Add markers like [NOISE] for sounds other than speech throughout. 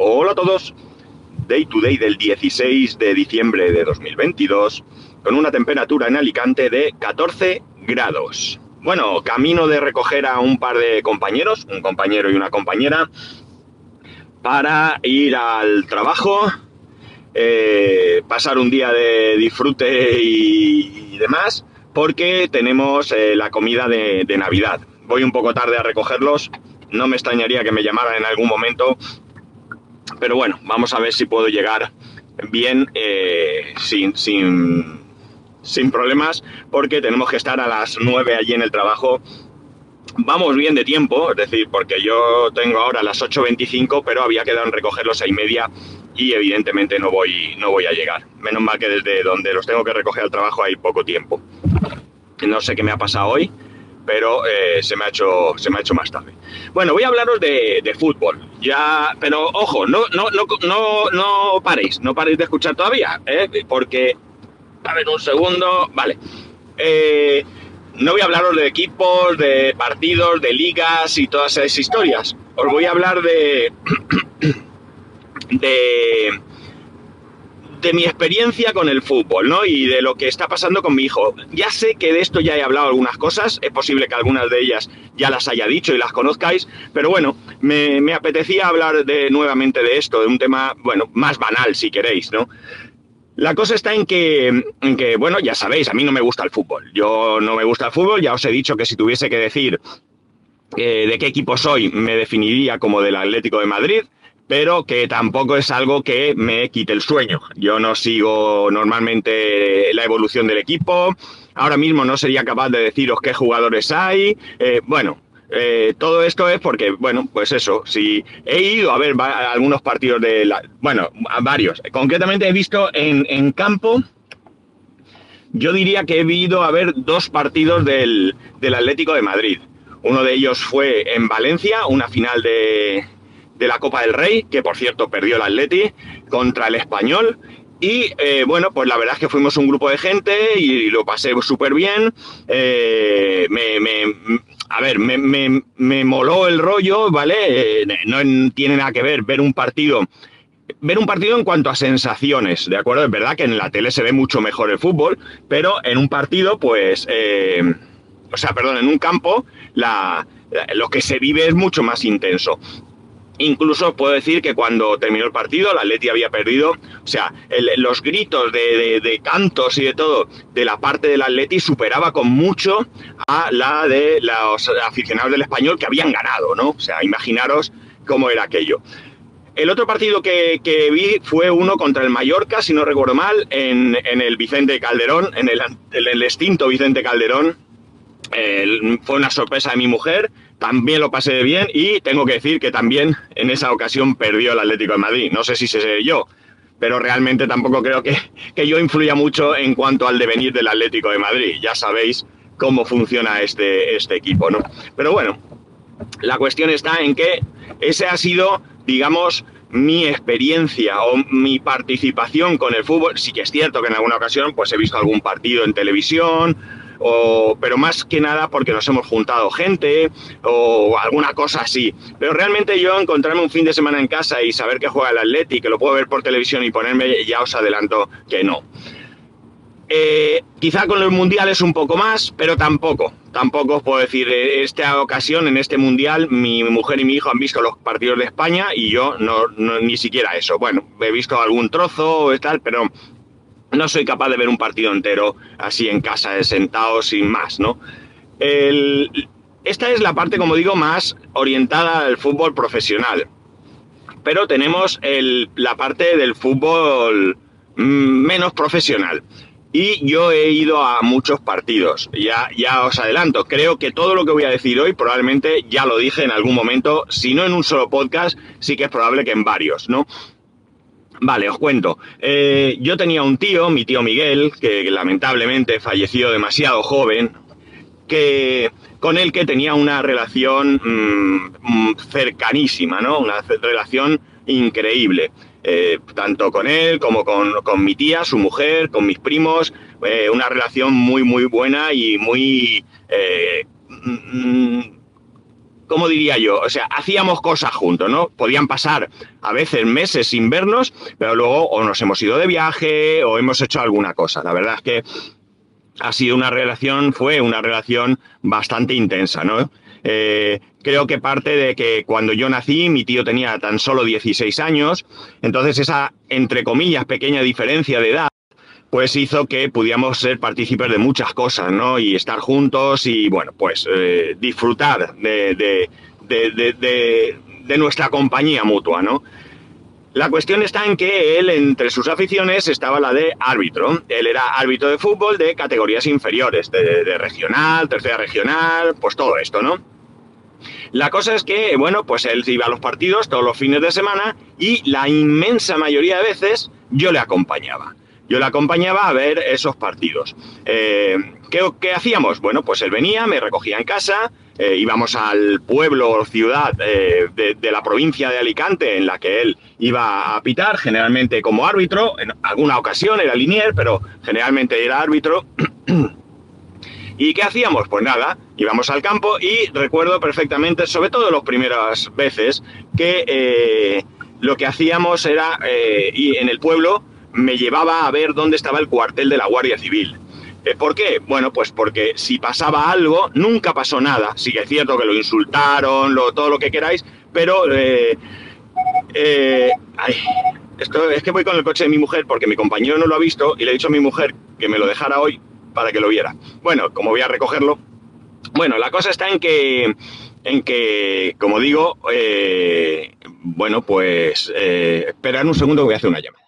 Hola a todos. Day to day del 16 de diciembre de 2022 con una temperatura en Alicante de 14 grados. Bueno, camino de recoger a un par de compañeros, un compañero y una compañera, para ir al trabajo, eh, pasar un día de disfrute y, demás, porque tenemos eh, la comida de, de Navidad. Voy un poco tarde a recogerlos, no me extrañaría que me llamaran en algún momento pero bueno, vamos a ver si puedo llegar bien eh, sin, sin, sin problemas, porque tenemos que estar a las 9 allí en el trabajo. Vamos bien de tiempo, es decir, porque yo tengo ahora las 8.25, pero había quedado en recoger los 6 y media y evidentemente no voy, no voy a llegar. Menos mal que desde donde los tengo que recoger al trabajo hay poco tiempo. No sé qué me ha pasado hoy, pero eh, se, me ha hecho, se me ha hecho más tarde. Bueno, voy a hablaros de, fútbol. Ya, pero ojo, no, no, no, no, no paréis, no paréis de escuchar todavía, ¿eh? porque, a ver, un segundo, vale. Eh, no voy a hablaros de equipos, de partidos, de ligas y todas esas historias. Os voy a hablar de, [CLEARS THROAT] de de mi experiencia con el fútbol, ¿no? Y de lo que está pasando con mi hijo. Ya sé que de esto ya he hablado algunas cosas, es posible que algunas de ellas ya las haya dicho y las conozcáis, pero bueno, me, apetecía hablar de, nuevamente de esto, de un tema, bueno, más banal si queréis, ¿no? La cosa está en que, en que, bueno, ya sabéis, a mí no me gusta el fútbol. Yo no me gusta el fútbol, ya os he dicho que si tuviese que decir eh, de qué equipo soy, me definiría como del Atlético de Madrid pero que tampoco es algo que me quite el sueño. Yo no sigo normalmente la evolución del equipo, ahora mismo no sería capaz de deciros qué jugadores hay, eh, bueno. Eh, todo esto es porque, bueno, pues eso, si he ido a ver algunos partidos de la, bueno, varios, concretamente he visto en, en campo, yo diría que he ido a ver dos partidos del, del Atlético de Madrid. Uno de ellos fue en Valencia, una final de, de la Copa del Rey, que por cierto perdió el Atleti, contra el Español. Y eh, bueno, pues la verdad es que fuimos un grupo de gente y lo pasé súper bien. Eh, me, a ver, me, me, moló el rollo, ¿vale? Eh, no tiene nada que ver ver un partido. Ver un partido en cuanto a sensaciones, ¿de acuerdo? Es verdad que en la tele se ve mucho mejor el fútbol, pero en un partido, pues, o sea, perdón, en un campo, lo que se vive es mucho más intenso. Incluso puedo decir que cuando terminó el partido, la Atleti había perdido, o sea, los gritos de, cantos y de todo de la parte del Atleti superaba con mucho a la de los aficionados del español que habían ganado, ¿no? O sea, imaginaros cómo era aquello. El otro partido que, vi fue uno contra el Mallorca, si no recuerdo mal, en, el Vicente Calderón, en el, extinto Vicente Calderón. fue una sorpresa de mi mujer también lo pasé bien y tengo que decir que también en esa ocasión perdió el Atlético de Madrid. No sé si sé yo, pero realmente tampoco creo que, que yo influya mucho en cuanto al devenir del Atlético de Madrid. Ya sabéis cómo funciona este, este equipo, ¿no? Pero bueno, la cuestión está en que ese ha sido, digamos, mi experiencia o mi participación con el fútbol. Sí que es cierto que en alguna ocasión pues he visto algún partido en televisión, pero más que nada porque nos hemos juntado gente o alguna cosa así. Pero realmente yo encontrarme un fin de semana en casa y saber que juega el Atleti, que lo puedo ver por televisión y ponerme, ya os adelanto que no. Eh, quizá con los mundiales un poco más, pero tampoco. Tampoco os puedo decir, eh, esta ocasión, en este mundial, mi mujer y mi hijo han visto los partidos de España y yo no, ni siquiera eso. Bueno, he visto algún trozo y tal, pero no soy capaz de ver un partido entero así en casa, sentado, sin más, ¿no? esta es la parte, como digo, más orientada al fútbol profesional. Pero tenemos la parte del fútbol mm, menos profesional. Y yo he ido a muchos partidos. Ya, ya os adelanto, creo que todo lo que voy a decir hoy probablemente ya lo dije en algún momento, si no en un solo podcast, sí que es probable que en varios, ¿no? Vale, os cuento. Eh, yo tenía un tío, mi tío Miguel, que lamentablemente falleció demasiado joven, que con el que tenía una relación mm, mm, cercanísima, ¿no? Una relación increíble. Eh, tanto con él como con, mi tía, su mujer, con mis primos, eh, una relación muy, muy buena y muy... ¿cómo diría yo? O sea, hacíamos cosas juntos, ¿no? Podían pasar a veces meses sin vernos, pero luego o nos hemos ido de viaje o hemos hecho alguna cosa. La verdad es que ha sido una relación, fue una relación bastante intensa, ¿no? Eh, creo que parte de que cuando yo nací mi tío tenía tan solo 16 años, entonces esa, entre comillas, pequeña diferencia de edad, pues hizo que pudiéramos ser partícipes de muchas cosas, ¿no? Y estar juntos y, bueno, pues eh, disfrutar de, de, nuestra compañía mutua, ¿no? La cuestión está en que él, entre sus aficiones, estaba la de árbitro. Él era árbitro de fútbol de categorías inferiores, de, regional, tercera regional, pues todo esto, ¿no? La cosa es que, bueno, pues él iba a los partidos todos los fines de semana y la inmensa mayoría de veces yo le acompañaba. Yo le acompañaba a ver esos partidos. Eh, ¿qué, hacíamos? Bueno, pues él venía, me recogía en casa, eh, íbamos al pueblo o ciudad eh, de, la provincia de Alicante en la que él iba a pitar, generalmente como árbitro, en alguna ocasión era linier, pero generalmente era árbitro. [CLEARS THROAT] ¿Y qué hacíamos? Pues nada, íbamos al campo y recuerdo perfectamente, sobre todo las primeras veces, que lo que hacíamos era, y en el pueblo, me llevaba a ver dónde estaba el cuartel de la Guardia Civil. Eh, ¿Por qué? Bueno, pues porque si pasaba algo, nunca pasó nada. Sí que es cierto que lo insultaron, todo lo que queráis, pero... Eh, eh, esto es que voy con el coche de mi mujer porque mi compañero no lo ha visto y le he dicho a mi mujer que me lo dejara hoy para que lo viera. Bueno, como voy a recogerlo. Bueno, la cosa está en que, en que, como digo, bueno, pues eh, un segundo que voy a hacer una llamada.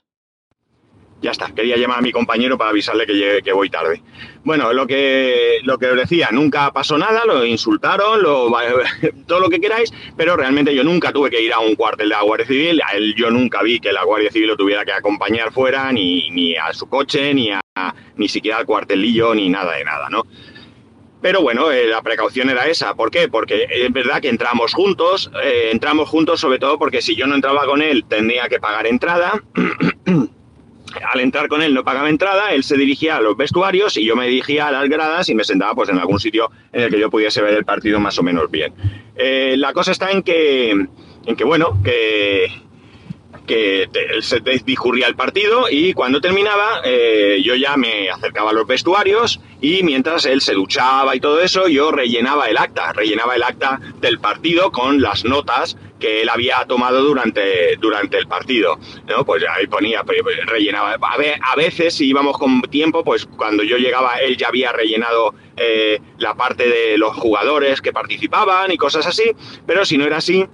Ya está, quería llamar a mi compañero para avisarle que, que voy tarde. Bueno, lo que, lo que os decía, nunca pasó nada, lo insultaron, lo, [LAUGHS] todo lo que queráis, pero realmente yo nunca tuve que ir a un cuartel de la Guardia Civil, a él yo nunca vi que la Guardia Civil lo tuviera que acompañar fuera, ni, ni a su coche, ni, a, ni siquiera al cuartelillo, ni nada de nada, ¿no? Pero bueno, eh, la precaución era esa. ¿Por qué? Porque es verdad que entramos juntos, eh, entramos juntos sobre todo porque si yo no entraba con él tendría que pagar entrada. [CLEARS THROAT] al entrar con él no pagaba entrada, él se dirigía a los vestuarios y yo me dirigía a las gradas y me sentaba pues en algún sitio en el que yo pudiese ver el partido más o menos bien. Eh, la cosa está en que, en que bueno, que, que se discurría el partido y cuando terminaba eh, yo ya me acercaba a los vestuarios y mientras él se duchaba y todo eso, yo rellenaba el acta, rellenaba el acta del partido con las notas que él había tomado durante, durante el partido. ¿no? Pues ahí ponía, pues, rellenaba. A veces, si íbamos con tiempo, pues cuando yo llegaba, él ya había rellenado eh, la parte de los jugadores que participaban y cosas así, pero si no era así,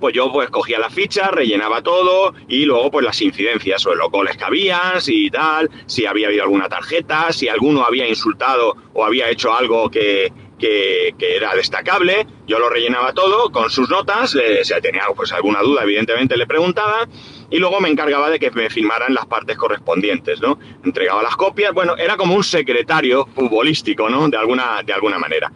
pues yo pues cogía la ficha, rellenaba todo y luego pues las incidencias o los goles que había, si tal, si había habido alguna tarjeta, si alguno había insultado o había hecho algo que, que, era destacable, yo lo rellenaba todo con sus notas, eh, si tenía pues, alguna duda evidentemente le preguntaba y luego me encargaba de que me firmaran las partes correspondientes, ¿no? Entregaba las copias, bueno, era como un secretario futbolístico, ¿no? De alguna, de alguna manera.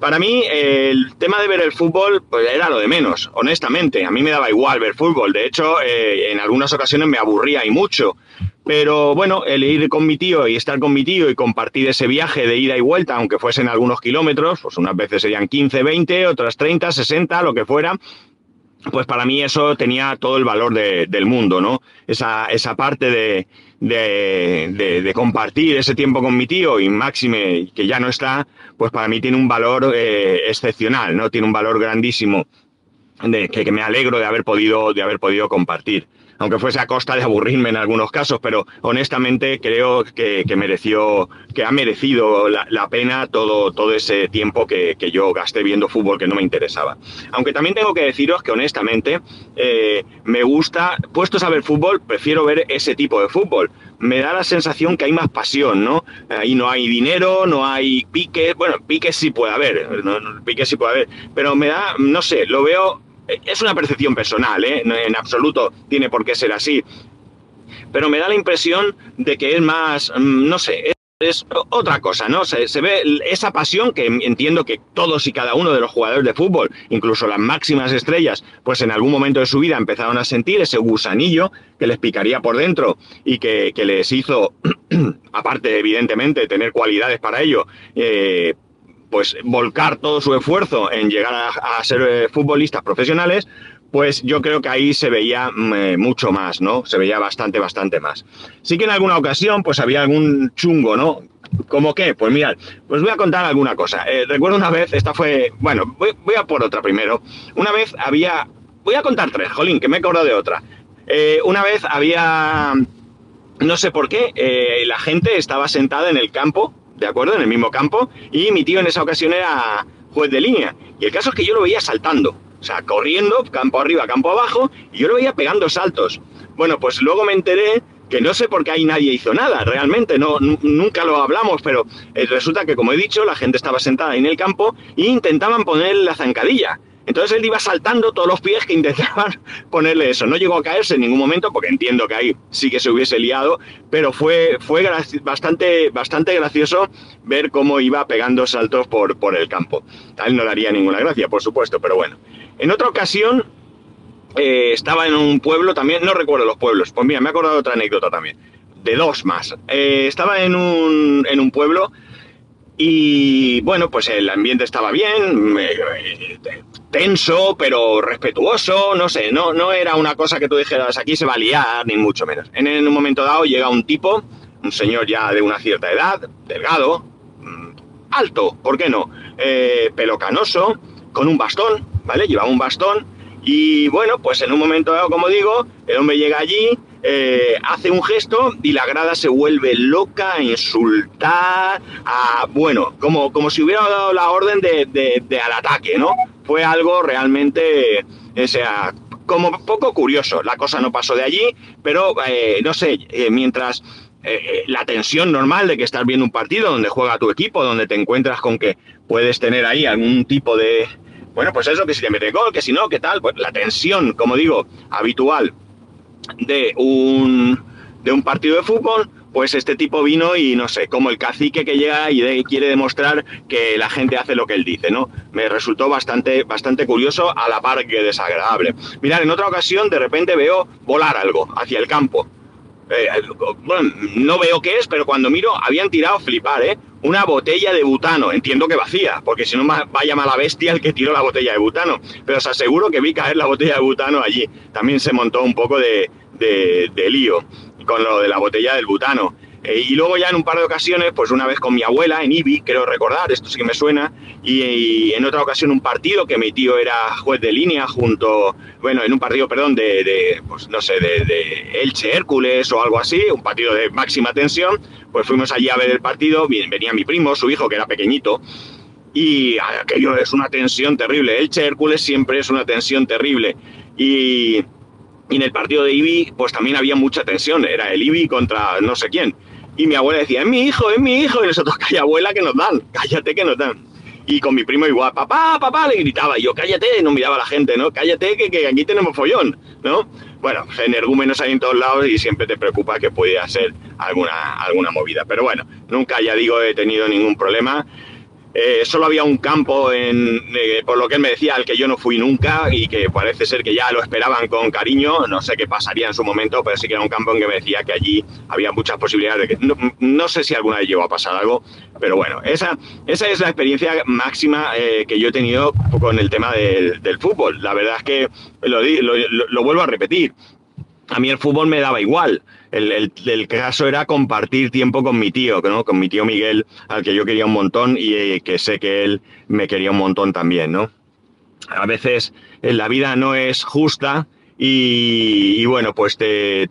Para mí, el tema de ver el fútbol pues, era lo de menos, honestamente. A mí me daba igual ver fútbol. De hecho, eh, en algunas ocasiones me aburría y mucho. Pero bueno, el ir con mi tío y estar con mi tío y compartir ese viaje de ida y vuelta, aunque fuesen algunos kilómetros, pues unas veces serían 15, 20, otras 30, 60, lo que fuera, pues para mí eso tenía todo el valor del mundo, ¿no? Esa, esa parte de, de, compartir ese tiempo con mi tío y Máxime, que ya no está, pues para mí tiene un valor eh, excepcional, ¿no? Tiene un valor grandísimo de, que, que, me alegro de haber podido, de haber podido compartir aunque fuese a costa de aburrirme en algunos casos, pero honestamente creo que, mereció, que ha merecido la, pena todo, todo ese tiempo que, yo gasté viendo fútbol que no me interesaba. Aunque también tengo que deciros que honestamente eh, me gusta, puestos a ver fútbol, prefiero ver ese tipo de fútbol. Me da la sensación que hay más pasión, ¿no? Ahí no hay dinero, no hay piques, bueno, piques sí puede haber, piques sí puede haber, pero me da, no sé, lo veo es una percepción personal, ¿eh? en absoluto tiene por qué ser así. Pero me da la impresión de que es más, mm, no sé, es otra cosa, ¿no? Se, ve esa pasión que entiendo que todos y cada uno de los jugadores de fútbol, incluso las máximas estrellas, pues en algún momento de su vida empezaron a sentir ese gusanillo que les picaría por dentro y que, les hizo, [CLEARS THROAT] aparte evidentemente tener cualidades para ello, eh, pues volcar todo su esfuerzo en llegar a, ser eh, futbolistas profesionales, pues yo creo que ahí se veía mm, eh, mucho más, ¿no? Se veía bastante, bastante más. Sí que en alguna ocasión, pues había algún chungo, ¿no? ¿Cómo qué? Pues mirad, pues voy a contar alguna cosa. Eh, recuerdo una vez, esta fue, bueno, voy, a por otra primero. Una vez había, voy a contar tres, jolín, que me he acordado de otra. una vez había, no sé por qué, la gente estaba sentada en el campo, ¿de acuerdo? En el mismo campo, y mi tío en esa ocasión era juez de línea. Y el caso es que yo lo veía saltando. O sea, corriendo, campo arriba, campo abajo, y yo lo veía pegando saltos. Bueno, pues luego me enteré que no sé por qué ahí nadie hizo nada, realmente, no, nunca lo hablamos, pero eh, resulta que, como he dicho, la gente estaba sentada ahí en el campo e intentaban ponerle la zancadilla. Entonces él iba saltando todos los pies que intentaban [LAUGHS] ponerle eso. No llegó a caerse en ningún momento, porque entiendo que ahí sí que se hubiese liado, pero fue, fue bastante, bastante gracioso ver cómo iba pegando saltos por, por el campo. A él no le haría ninguna gracia, por supuesto, pero bueno. En otra ocasión eh, estaba en un pueblo también, no recuerdo los pueblos, pues mira, me he acordado otra anécdota también, de dos más. Eh, estaba en un, en un pueblo y bueno, pues el ambiente estaba bien, tenso, pero respetuoso, no sé, no, no era una cosa que tú dijeras aquí se va a liar, ni mucho menos. En, un momento dado llega un tipo, un señor ya de una cierta edad, delgado, mm, alto, ¿por qué no? Eh, pelo canoso, con un bastón, ¿vale? Llevaba un bastón y bueno, pues en un momento dado, como digo, el hombre llega allí, eh, hace un gesto y la grada se vuelve loca a insultar, a, bueno, como, como si hubiera dado la orden de, al ataque, ¿no? Fue algo realmente, o sea, como poco curioso. La cosa no pasó de allí, pero eh, no sé, eh, mientras la tensión normal de que estás viendo un partido donde juega tu equipo, donde te encuentras con que puedes tener ahí algún tipo de, bueno, pues eso, que si te mete gol, que si no, que tal, pues la tensión, como digo, habitual de un, de un partido de fútbol, pues este tipo vino y no sé, como el cacique que llega y quiere demostrar que la gente hace lo que él dice, ¿no? Me resultó bastante, bastante curioso a la par que desagradable. Mirad, en otra ocasión de repente veo volar algo hacia el campo. Eh, bueno, no veo qué es, pero cuando miro habían tirado flipar, ¿eh? Una botella de butano, entiendo que vacía, porque si no vaya mala bestia el que tiró la botella de butano. Pero os aseguro que vi caer la botella de butano allí. También se montó un poco de, de, de lío con lo de la botella del butano. Eh, y luego ya en un par de ocasiones, pues una vez con mi abuela en Ibi, quiero recordar, esto sí que me suena, y, en otra ocasión un partido que mi tío era juez de línea junto, bueno, en un partido, perdón, de, pues no sé, de, de, Elche Hércules o algo así, un partido de máxima tensión, pues fuimos allí a ver el partido, venía mi primo, su hijo, que era pequeñito, y aquello es una tensión terrible, Elche Hércules siempre es una tensión terrible, y... Y en el partido de Ibi, pues también había mucha tensión. Era el Ibi contra no sé quién. Y mi abuela decía, es mi hijo, es mi hijo. Y nosotros, [LAUGHS] calla abuela, que nos dan, cállate que nos dan. Y con mi primo igual, papá, papá, le gritaba. Y yo, cállate, y no miraba a la gente, ¿no? Cállate, que, que aquí tenemos follón, ¿no? Bueno, energúmenos hay en todos lados y siempre te preocupa que pudiera ser alguna, alguna movida. Pero bueno, nunca, ya digo, he tenido ningún problema. Eh, solo había un campo, en, eh, por lo que él me decía, al que yo no fui nunca y que parece ser que ya lo esperaban con cariño. No sé qué pasaría en su momento, pero sí que era un campo en que me decía que allí había muchas posibilidades de que. No, sé si alguna vez llegó a pasar algo, pero bueno, esa, esa es la experiencia máxima eh, que yo he tenido con el tema del, fútbol. La verdad es que lo, lo vuelvo a repetir. A mí el fútbol me daba igual el, caso era compartir tiempo con mi tío, ¿no? Con mi tío Miguel, al que yo quería un montón y eh, que sé que él me quería un montón también, ¿no? A veces eh, la vida no es justa y, bueno, pues te,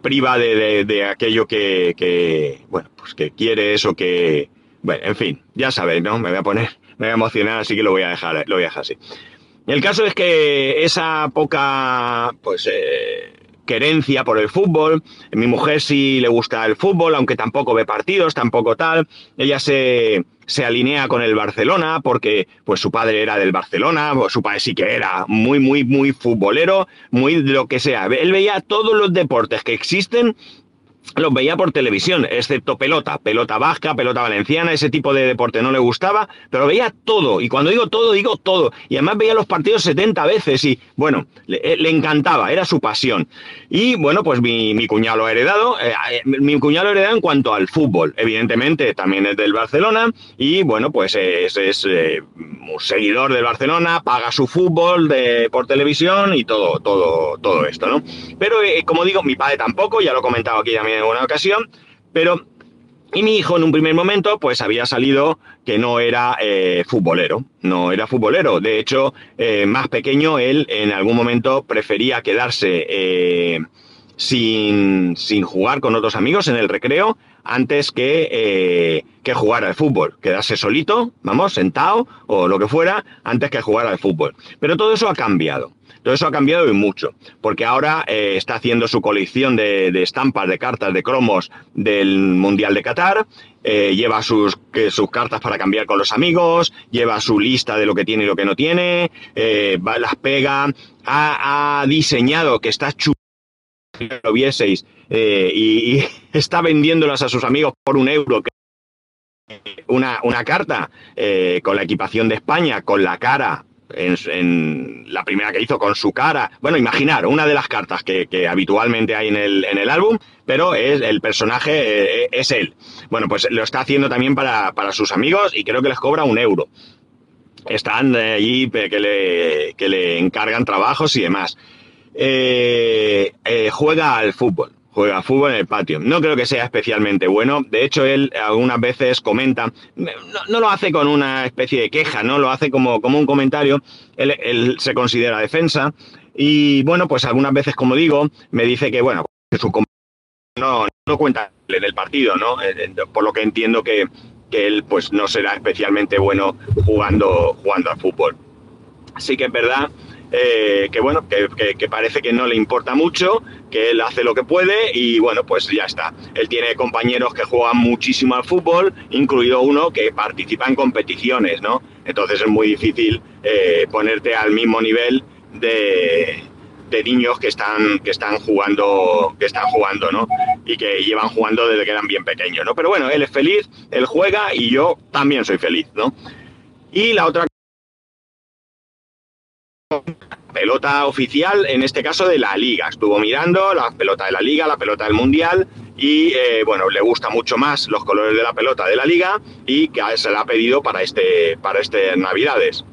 priva de, aquello que, bueno, pues que quieres o que, bueno, en fin, ya sabes, ¿no? Me voy a poner, me voy a emocionar, así que lo voy a dejar, lo voy a dejar así. El caso es que esa poca, pues, eh, querencia por el fútbol. Mi mujer sí le gusta el fútbol, aunque tampoco ve partidos, tampoco tal. Ella se, se alinea con el Barcelona porque pues su padre era del Barcelona, su padre sí que era muy, muy, muy futbolero, muy lo que sea. Él veía todos los deportes que existen los veía por televisión, excepto pelota, pelota vasca, pelota valenciana, ese tipo de deporte no le gustaba, pero veía todo, y cuando digo todo, digo todo, y además veía los partidos 70 veces, y bueno, le, eh, encantaba, era su pasión. Y bueno, pues mi, mi cuñado lo ha heredado, eh, eh, mi cuñado lo ha heredado en cuanto al fútbol, evidentemente también es del Barcelona, y bueno, pues es, es un seguidor del Barcelona, paga su fútbol de, por televisión y todo, todo, todo esto, ¿no? Pero como digo, mi padre tampoco, ya lo he comentado aquí también en una ocasión, pero y mi hijo en un primer momento pues había salido que no era eh, futbolero, no era futbolero. De hecho, eh, más pequeño, él en algún momento prefería quedarse eh, sin, sin, jugar con otros amigos en el recreo antes que, que jugar al fútbol. Quedarse solito, vamos, sentado o lo que fuera, antes que jugar al fútbol. Pero todo eso ha cambiado. Todo eso ha cambiado y mucho, porque ahora eh, está haciendo su colección de, estampas, de cartas, de cromos del Mundial de Qatar, eh, lleva sus, sus cartas para cambiar con los amigos, lleva su lista de lo que tiene y lo que no tiene, eh, las pega, ha, diseñado que está chulo lo vieseis y, y, [LAUGHS] está vendiéndolas a sus amigos por un euro. Una, una carta con la equipación de España, con la cara en, la primera que hizo con su cara. Bueno, imaginar, una de las cartas que, habitualmente hay en el, en el, álbum, pero es, el personaje eh, es él. Bueno, pues lo está haciendo también para, sus amigos y creo que les cobra un euro. Están allí que le, que le encargan trabajos y demás. Eh, eh, juega al fútbol juega fútbol en el patio. No creo que sea especialmente bueno. De hecho, él algunas veces comenta, no, lo hace con una especie de queja, ¿no? Lo hace como, como un comentario. Él, se considera defensa. Y bueno, pues algunas veces, como digo, me dice que, bueno, su no, no cuenta en el partido, ¿no? Eh, eh, por lo que entiendo que, que él pues no será especialmente bueno jugando, jugando al fútbol. Así que es verdad eh, que bueno, que, parece que no le importa mucho, que él hace lo que puede y bueno, pues ya está. Él tiene compañeros que juegan muchísimo al fútbol, incluido uno que participa en competiciones, ¿no? Entonces es muy difícil eh, ponerte al mismo nivel de, niños que están, que están jugando, que están jugando, ¿no? Y que llevan jugando desde que eran bien pequeños, ¿no? Pero bueno, él es feliz, él juega y yo también soy feliz, ¿no? Y la otra pelota oficial, en este caso de la liga. Estuvo mirando la pelota de la liga, la pelota del mundial y eh, bueno, le gusta mucho más los colores de la pelota de la liga y que se la ha pedido para este, para este Navidades.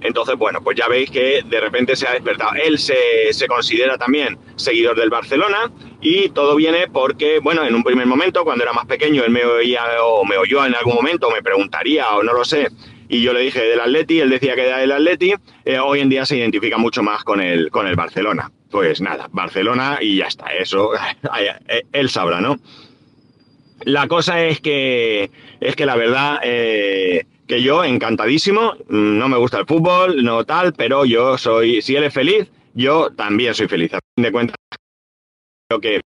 Entonces, bueno, pues ya veis que de repente se ha despertado. Él se, se, considera también seguidor del Barcelona y todo viene porque, bueno, en un primer momento, cuando era más pequeño, él me oía o me oyó en algún momento, me preguntaría o no lo sé, y yo le dije del Atleti, él decía que era del Atleti, eh, hoy en día se identifica mucho más con el, con el Barcelona. Pues nada, Barcelona y ya está, eso [LAUGHS] eh, él sabrá, ¿no? La cosa es que, es que la verdad, eh, que yo encantadísimo, no me gusta el fútbol, no tal, pero yo soy, si él es feliz, yo también soy feliz. A fin de cuentas, creo que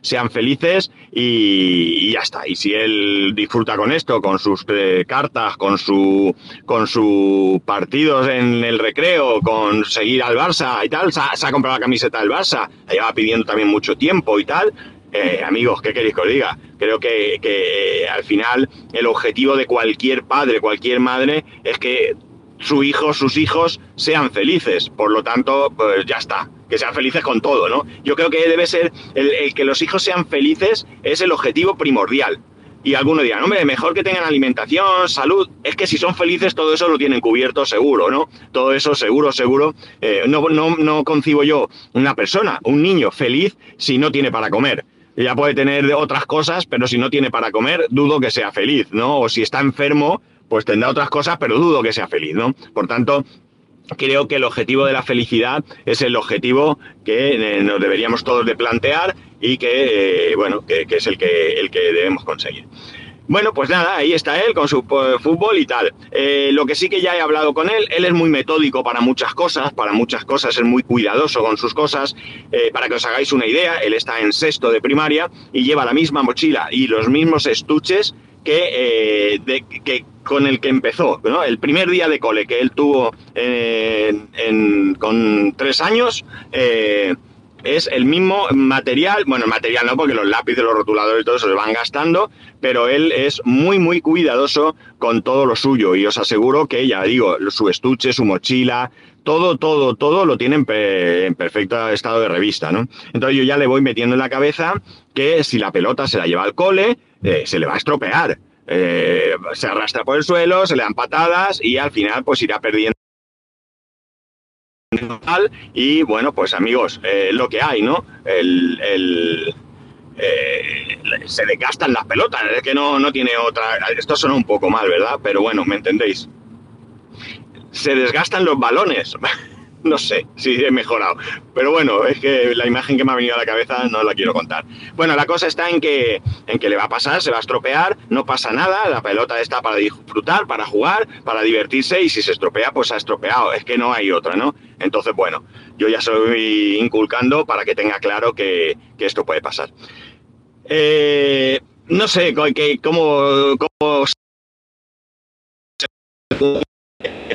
sean felices y, ya está. Y si él disfruta con esto, con sus eh, cartas, con su con sus partidos en el recreo, con seguir al Barça y tal, se ha, comprado la camiseta del Barça, la lleva pidiendo también mucho tiempo y tal. Eh, amigos, ¿qué queréis que os diga? Creo que, que eh, al final el objetivo de cualquier padre, cualquier madre, es que su hijo, sus hijos sean felices. Por lo tanto, pues ya está que sean felices con todo, ¿no? Yo creo que debe ser el, que los hijos sean felices es el objetivo primordial. Y algunos dirán, hombre, mejor que tengan alimentación, salud. Es que si son felices, todo eso lo tienen cubierto seguro, ¿no? Todo eso seguro, seguro. Eh, no, no, no concibo yo una persona, un niño feliz si no tiene para comer. Ya puede tener otras cosas, pero si no tiene para comer, dudo que sea feliz, ¿no? O si está enfermo, pues tendrá otras cosas, pero dudo que sea feliz, ¿no? Por tanto, creo que el objetivo de la felicidad es el objetivo que eh, nos deberíamos todos de plantear y que, eh, bueno, que, es el que, el que debemos conseguir. Bueno, pues nada, ahí está él con su eh, fútbol y tal. lo que sí que ya he hablado con él, él es muy metódico para muchas cosas, para muchas cosas es muy cuidadoso con sus cosas. para que os hagáis una idea, él está en sexto de primaria y lleva la misma mochila y los mismos estuches que, con el que empezó. El primer día de cole que él tuvo con tres años, eh, es el mismo material, bueno, el material no, porque los lápices, los rotuladores y todo eso se van gastando, pero él es muy, muy cuidadoso con todo lo suyo y os aseguro que, ya digo, su estuche, su mochila, todo, todo, todo lo tiene en, perfecto estado de revista, ¿no? Entonces yo ya le voy metiendo en la cabeza que si la pelota se la lleva al cole, eh, se le va a estropear. Eh, se arrastra por el suelo, se le dan patadas y al final pues irá perdiendo y bueno, pues amigos, eh, lo que hay, ¿no? El, se desgastan las pelotas, es que no, no tiene otra. Esto suena un poco mal, ¿verdad? Pero bueno, ¿me entendéis? se desgastan los balones. [LAUGHS] [LAUGHS] no sé si he mejorado. Pero bueno, es que la imagen que me ha venido a la cabeza no la quiero contar. Bueno, la cosa está en que, en que le va a pasar, se va a estropear, no pasa nada, la pelota está para disfrutar, para jugar, para divertirse y si se estropea, pues ha estropeado. Es que no hay otra, ¿no? Entonces, bueno, yo ya estoy inculcando para que tenga claro que, esto puede pasar. Eh, no sé cómo, cómo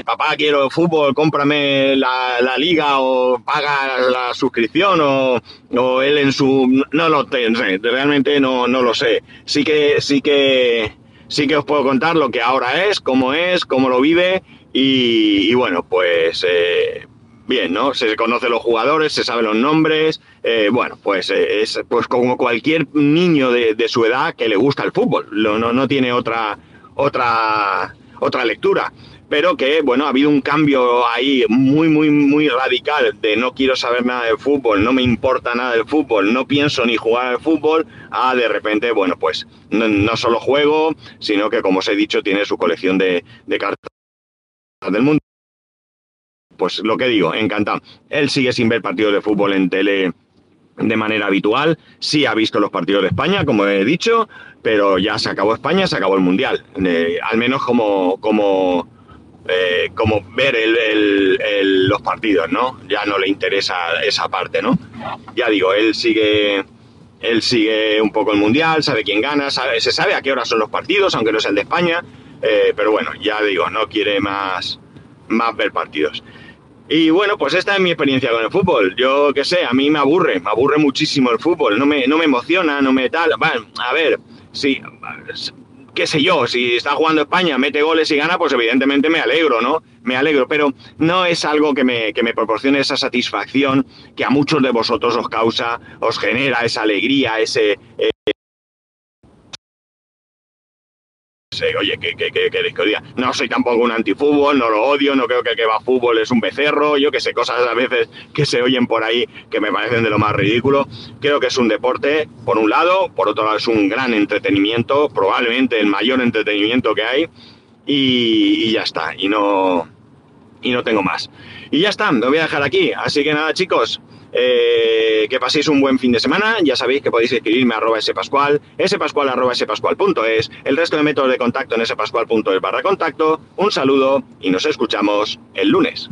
papá quiero fútbol, cómprame la, liga o paga la suscripción o, él en su... No lo sé, realmente no, no lo sé. Sí que, sí que, sí que os puedo contar lo que ahora es, cómo es, cómo lo vive y, bueno, pues... Eh, bien, ¿no? Se conoce los jugadores, se saben los nombres, eh, bueno, pues eh, es pues como cualquier niño de, de, su edad que le gusta el fútbol, no, no tiene otra, otra, otra lectura pero que, bueno, ha habido un cambio ahí muy, muy, muy radical de no quiero saber nada de fútbol, no me importa nada del fútbol, no pienso ni jugar al fútbol, a de repente, bueno, pues no, solo juego, sino que, como os he dicho, tiene su colección de, cartas del mundo. Pues lo que digo, encantado. Él sigue sin ver partidos de fútbol en tele de manera habitual. Sí ha visto los partidos de España, como he dicho, pero ya se acabó España, se acabó el Mundial. Eh, al menos como, como eh, como ver los partidos, ¿no? Ya no le interesa esa parte, ¿no? Ya digo, él sigue, él sigue un poco el mundial, sabe quién gana, sabe, se sabe a qué hora son los partidos, aunque no sea el de España, eh, pero bueno, ya digo, no quiere más, más ver partidos. Y bueno, pues esta es mi experiencia con el fútbol. Yo qué sé, a mí me aburre, me aburre muchísimo el fútbol, no me, no me emociona, no me tal. Bueno, a ver, sí, qué sé yo, si está jugando España, mete goles y gana, pues evidentemente me alegro, ¿no? Me alegro, pero no es algo que me, que me proporcione esa satisfacción que a muchos de vosotros os causa, os genera esa alegría, ese, oye, ¿qué, qué, qué que diga? No soy tampoco un antifútbol, no lo odio, no creo que el que va a fútbol es un becerro, yo que sé, cosas a veces que se oyen por ahí que me parecen de lo más ridículo. Creo que es un deporte, por un lado, por otro lado es un gran entretenimiento, probablemente el mayor entretenimiento que hay, y, ya está, y no, y no tengo más. Y ya está, me voy a dejar aquí. Así que nada, chicos, eh, que paséis un buen fin de semana. Ya sabéis que podéis escribirme a arroba spascual, spascual arroba spascual.es, el resto de métodos de contacto en spascual.es barra contacto. Un saludo y nos escuchamos el lunes.